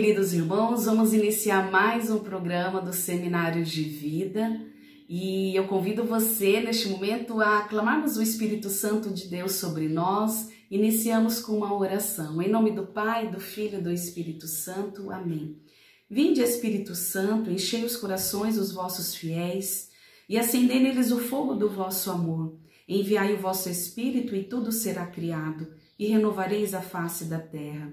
queridos irmãos, vamos iniciar mais um programa do Seminário de Vida e eu convido você neste momento a clamarmos o Espírito Santo de Deus sobre nós. Iniciamos com uma oração. Em nome do Pai, do Filho e do Espírito Santo. Amém. Vinde, Espírito Santo, enchei os corações dos vossos fiéis e acendei neles o fogo do vosso amor. Enviai o vosso Espírito e tudo será criado e renovareis a face da terra.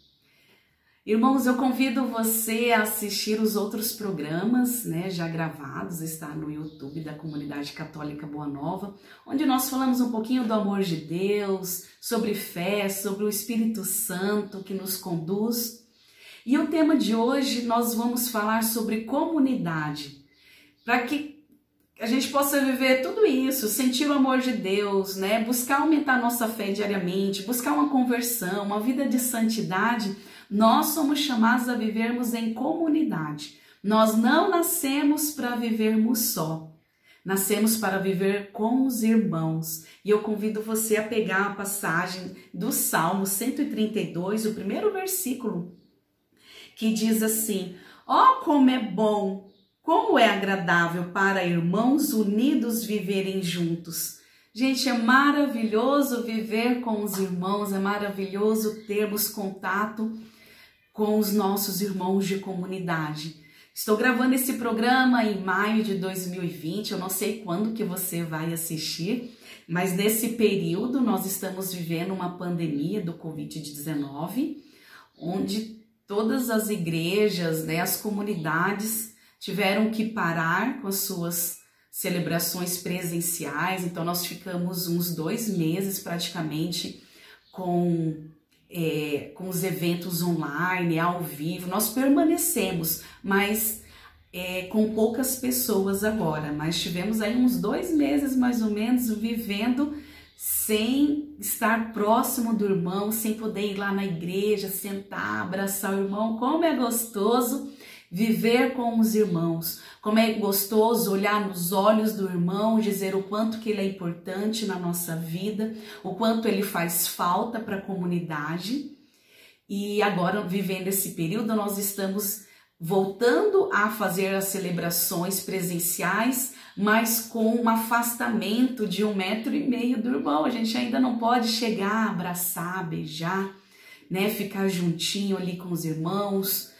Irmãos, eu convido você a assistir os outros programas, né, já gravados, está no YouTube da Comunidade Católica Boa Nova, onde nós falamos um pouquinho do amor de Deus, sobre fé, sobre o Espírito Santo que nos conduz. E o tema de hoje nós vamos falar sobre comunidade, para que a gente possa viver tudo isso, sentir o amor de Deus, né, buscar aumentar nossa fé diariamente, buscar uma conversão, uma vida de santidade nós somos chamados a vivermos em comunidade. Nós não nascemos para vivermos só. Nascemos para viver com os irmãos. E eu convido você a pegar a passagem do Salmo 132, o primeiro versículo, que diz assim: Ó, oh, como é bom, como é agradável para irmãos unidos viverem juntos. Gente, é maravilhoso viver com os irmãos, é maravilhoso termos contato com os nossos irmãos de comunidade. Estou gravando esse programa em maio de 2020, eu não sei quando que você vai assistir, mas nesse período nós estamos vivendo uma pandemia do Covid-19, onde todas as igrejas, né, as comunidades tiveram que parar com as suas celebrações presenciais, então nós ficamos uns dois meses praticamente com é, com os eventos online, ao vivo, nós permanecemos, mas é, com poucas pessoas agora. Mas tivemos aí uns dois meses mais ou menos vivendo sem estar próximo do irmão, sem poder ir lá na igreja, sentar, abraçar o irmão. Como é gostoso viver com os irmãos. Como é gostoso olhar nos olhos do irmão, dizer o quanto que ele é importante na nossa vida, o quanto ele faz falta para a comunidade. E agora, vivendo esse período, nós estamos voltando a fazer as celebrações presenciais, mas com um afastamento de um metro e meio do irmão. A gente ainda não pode chegar, abraçar, beijar, né? Ficar juntinho ali com os irmãos,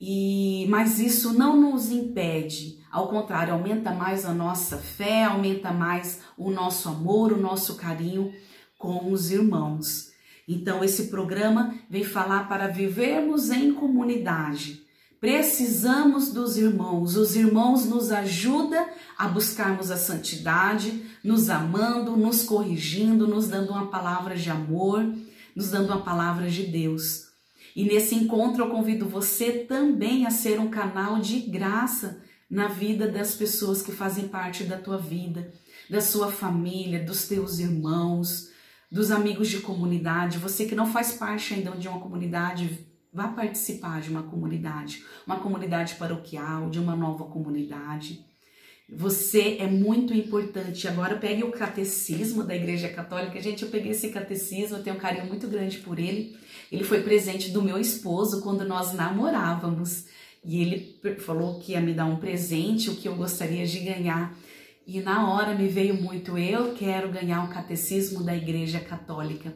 e, mas isso não nos impede, ao contrário, aumenta mais a nossa fé, aumenta mais o nosso amor, o nosso carinho com os irmãos. Então, esse programa vem falar para vivermos em comunidade. Precisamos dos irmãos, os irmãos nos ajudam a buscarmos a santidade, nos amando, nos corrigindo, nos dando uma palavra de amor, nos dando uma palavra de Deus. E nesse encontro eu convido você também a ser um canal de graça na vida das pessoas que fazem parte da tua vida, da sua família, dos teus irmãos, dos amigos de comunidade. Você que não faz parte ainda de uma comunidade, vá participar de uma comunidade, uma comunidade paroquial, de uma nova comunidade. Você é muito importante. Agora pegue o catecismo da Igreja Católica. Gente, eu peguei esse catecismo, eu tenho um carinho muito grande por ele. Ele foi presente do meu esposo quando nós namorávamos. E ele falou que ia me dar um presente, o que eu gostaria de ganhar. E na hora me veio muito, eu quero ganhar o catecismo da Igreja Católica.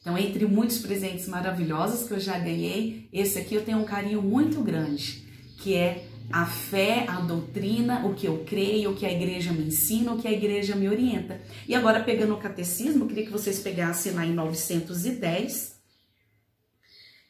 Então, entre muitos presentes maravilhosos que eu já ganhei, esse aqui eu tenho um carinho muito grande, que é a fé, a doutrina, o que eu creio, o que a igreja me ensina, o que a igreja me orienta. E agora, pegando o catecismo, queria que vocês pegassem lá em 910,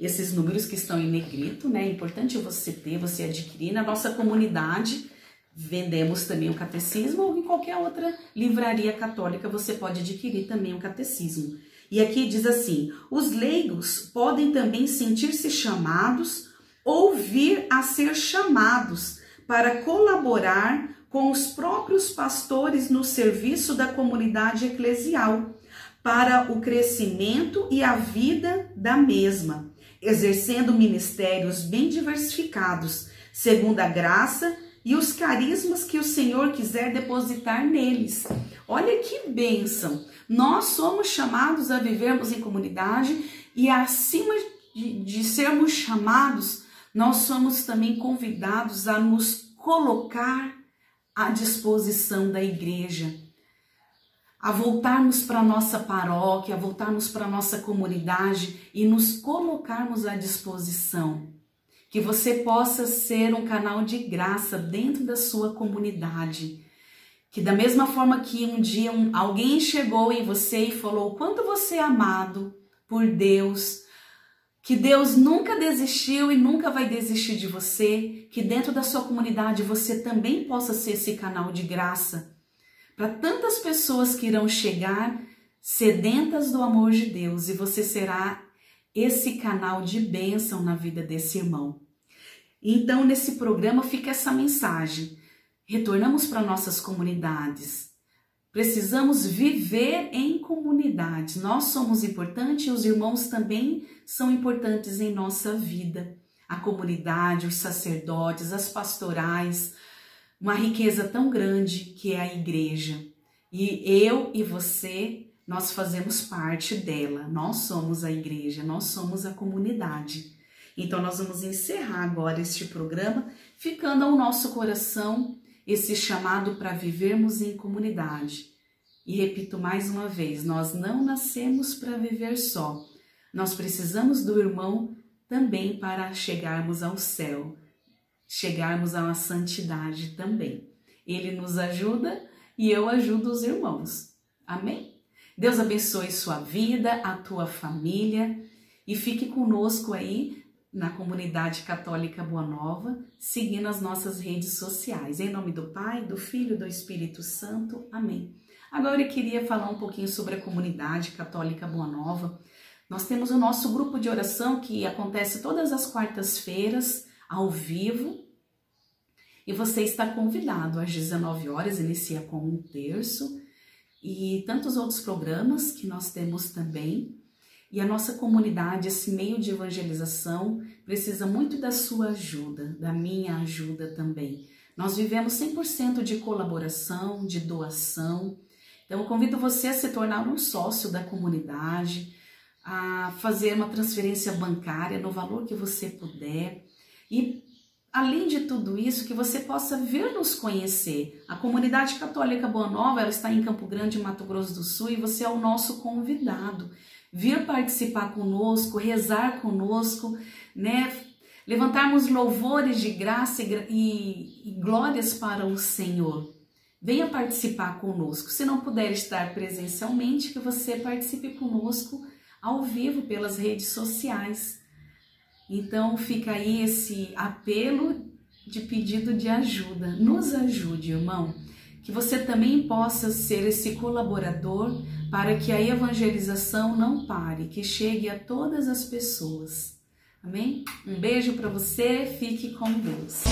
esses números que estão em negrito, né? É importante você ter, você adquirir. Na nossa comunidade, vendemos também o catecismo ou em qualquer outra livraria católica você pode adquirir também o catecismo. E aqui diz assim: os leigos podem também sentir-se chamados ou vir a ser chamados para colaborar com os próprios pastores no serviço da comunidade eclesial, para o crescimento e a vida da mesma exercendo ministérios bem diversificados, segundo a graça e os carismas que o Senhor quiser depositar neles. Olha que bênção! Nós somos chamados a vivermos em comunidade e acima de, de sermos chamados, nós somos também convidados a nos colocar à disposição da igreja, a voltarmos para nossa paróquia, a voltarmos para nossa comunidade e nos colocarmos à disposição. Que você possa ser um canal de graça dentro da sua comunidade. Que da mesma forma que um dia um, alguém chegou em você e falou quanto você é amado por Deus, que Deus nunca desistiu e nunca vai desistir de você, que dentro da sua comunidade você também possa ser esse canal de graça para tantas pessoas que irão chegar sedentas do amor de Deus e você será esse canal de bênção na vida desse irmão. Então, nesse programa fica essa mensagem. Retornamos para nossas comunidades. Precisamos viver em comunidade. Nós somos importantes e os irmãos também são importantes em nossa vida. A comunidade, os sacerdotes, as pastorais, uma riqueza tão grande que é a igreja. E eu e você, nós fazemos parte dela. Nós somos a igreja, nós somos a comunidade. Então nós vamos encerrar agora este programa, ficando ao nosso coração esse chamado para vivermos em comunidade. E repito mais uma vez, nós não nascemos para viver só. Nós precisamos do irmão também para chegarmos ao céu chegarmos uma santidade também. Ele nos ajuda e eu ajudo os irmãos. Amém? Deus abençoe sua vida, a tua família e fique conosco aí na comunidade católica Boa Nova, seguindo as nossas redes sociais. Em nome do Pai, do Filho e do Espírito Santo. Amém. Agora eu queria falar um pouquinho sobre a comunidade católica Boa Nova. Nós temos o nosso grupo de oração que acontece todas as quartas-feiras ao vivo. E você está convidado às 19 horas, inicia com um terço e tantos outros programas que nós temos também. E a nossa comunidade, esse meio de evangelização, precisa muito da sua ajuda, da minha ajuda também. Nós vivemos 100% de colaboração, de doação. Então, eu convido você a se tornar um sócio da comunidade, a fazer uma transferência bancária no valor que você puder e além de tudo isso, que você possa vir nos conhecer. A comunidade católica Boa Nova ela está em Campo Grande, Mato Grosso do Sul, e você é o nosso convidado. Vir participar conosco, rezar conosco, né? Levantarmos louvores de graça e, e, glórias para o Senhor. Venha participar conosco. Se não puder estar presencialmente, que você participe conosco ao vivo pelas redes sociais. Então fica aí esse apelo de pedido de ajuda. Nos ajude, irmão, que você também possa ser esse colaborador para que a evangelização não pare, que chegue a todas as pessoas. Amém? Um beijo para você, fique com Deus.